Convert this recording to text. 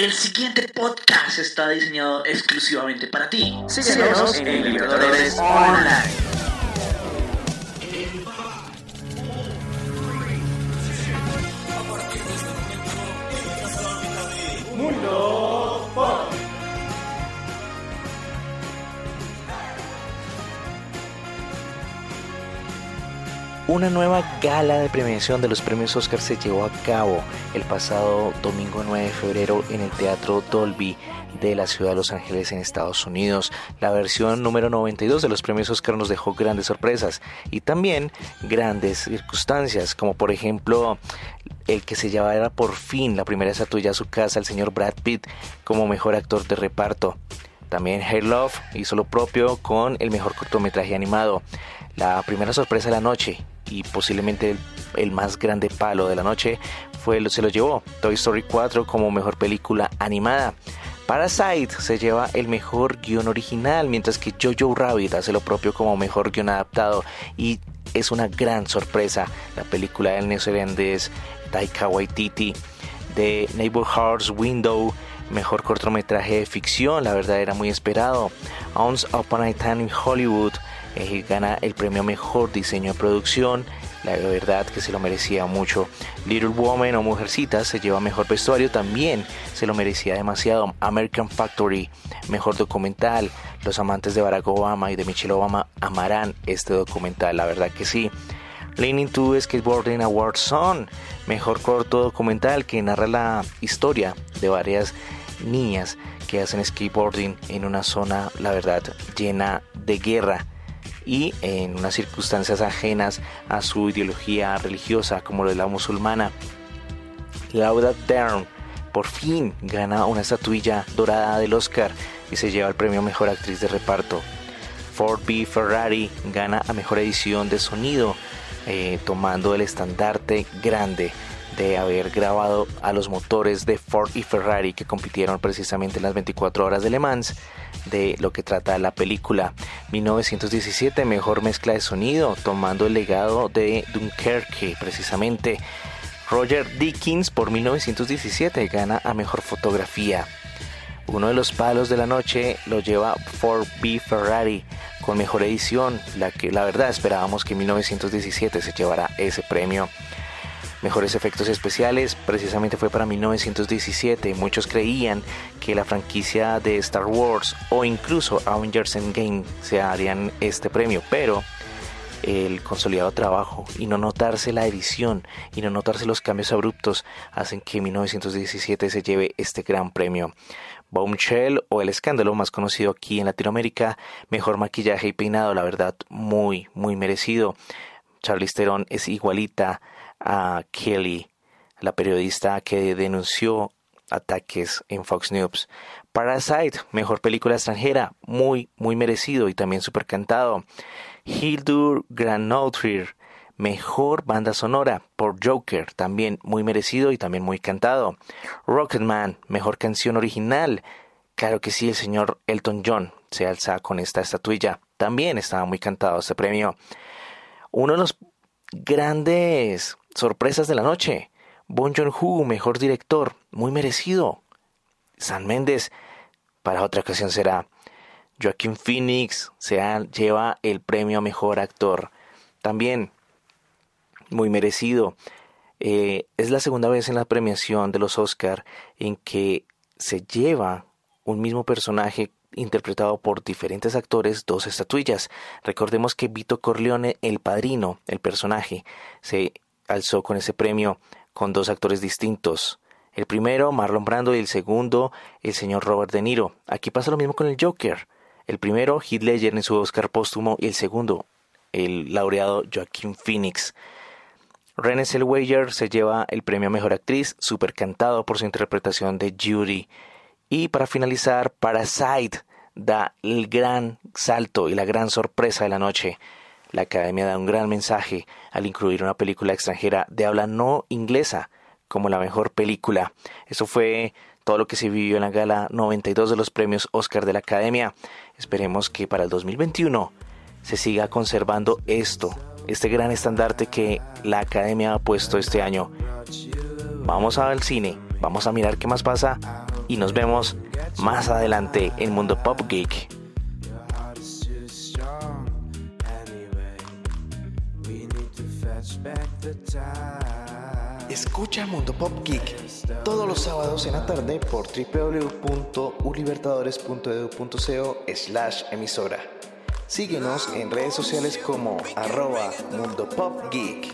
El siguiente podcast está diseñado exclusivamente para ti. Síguenos en Libertadores Online. Una nueva gala de premiación de los premios Oscar se llevó a cabo el pasado domingo 9 de febrero en el Teatro Dolby de la ciudad de Los Ángeles en Estados Unidos. La versión número 92 de los premios Oscar nos dejó grandes sorpresas y también grandes circunstancias, como por ejemplo el que se llevara por fin la primera estatuilla a su casa, el señor Brad Pitt, como mejor actor de reparto. También Hair Love hizo lo propio con el mejor cortometraje animado. La primera sorpresa de la noche y posiblemente el, más grande palo de la noche fue se lo llevó Toy Story 4 como mejor película animada. Parasite se lleva el mejor guion original, mientras que Jojo Rabbit hace lo propio como mejor guion adaptado y es una gran sorpresa la película del neozelandés Taika Waititi de Neighborhood's Window mejor cortometraje de ficción, la verdad era muy esperado. Once Upon a Time in Hollywood eh, gana el premio Mejor Diseño de Producción. La verdad que se lo merecía mucho. Little Woman o Mujercita se lleva mejor vestuario, también se lo merecía demasiado. American Factory, mejor documental. Los amantes de Barack Obama y de Michelle Obama amarán este documental, la verdad que sí. Leaning to Skateboarding Awards Son, mejor corto documental que narra la historia de varias niñas que hacen skateboarding en una zona, la verdad, llena de guerra y en unas circunstancias ajenas a su ideología religiosa como la musulmana. Laura Dern por fin gana una estatuilla dorada del Oscar y se lleva el premio Mejor Actriz de Reparto. Ford B. Ferrari gana a Mejor Edición de Sonido, eh, tomando el estandarte grande de haber grabado a los motores de Ford y Ferrari que compitieron precisamente en las 24 horas de Le Mans de lo que trata la película. 1917 mejor mezcla de sonido tomando el legado de Dunkerque precisamente. Roger Dickens por 1917 gana a mejor fotografía. Uno de los palos de la noche lo lleva Ford B Ferrari con mejor edición la que la verdad esperábamos que 1917 se llevara ese premio mejores efectos especiales precisamente fue para 1917. Muchos creían que la franquicia de Star Wars o incluso Avengers Endgame se darían este premio, pero el consolidado trabajo y no notarse la edición y no notarse los cambios abruptos hacen que 1917 se lleve este gran premio. Bombshell o El Escándalo, más conocido aquí en Latinoamérica, mejor maquillaje y peinado, la verdad, muy, muy merecido. Charlize Theron es igualita a Kelly, la periodista que denunció ataques en Fox News. Parasite, mejor película extranjera, muy, muy merecido y también super cantado. Hildur Granotrir, mejor banda sonora por Joker, también muy merecido y también muy cantado. Rocketman, mejor canción original. Claro que sí, el señor Elton John se alza con esta estatuilla. También estaba muy cantado este premio. Uno de los grandes sorpresas de la noche. Bon Joon-ho, mejor director, muy merecido. San Méndez, para otra ocasión será. Joaquín Phoenix se lleva el premio a mejor actor. También, muy merecido. Eh, es la segunda vez en la premiación de los Oscar en que se lleva un mismo personaje interpretado por diferentes actores dos estatuillas. Recordemos que Vito Corleone, el padrino, el personaje, se alzó con ese premio con dos actores distintos. El primero, Marlon Brando, y el segundo, el señor Robert De Niro. Aquí pasa lo mismo con el Joker. El primero, Heath Ledger en su Oscar póstumo, y el segundo, el laureado Joaquín Phoenix. Renée Zellweger se lleva el premio a Mejor Actriz, super cantado por su interpretación de Judy. Y para finalizar, Parasite da el gran salto y la gran sorpresa de la noche. La Academia da un gran mensaje al incluir una película extranjera de habla no inglesa como la mejor película. Eso fue todo lo que se vivió en la gala 92 de los premios Oscar de la Academia. Esperemos que para el 2021 se siga conservando esto, este gran estandarte que la Academia ha puesto este año. Vamos al cine, vamos a mirar qué más pasa y nos vemos más adelante en Mundo Pop Geek. Escucha Mundo Pop Geek todos los sábados en la tarde por www.ulibertadores.edu.co slash emisora. Síguenos en redes sociales como arroba Mundo Pop Geek.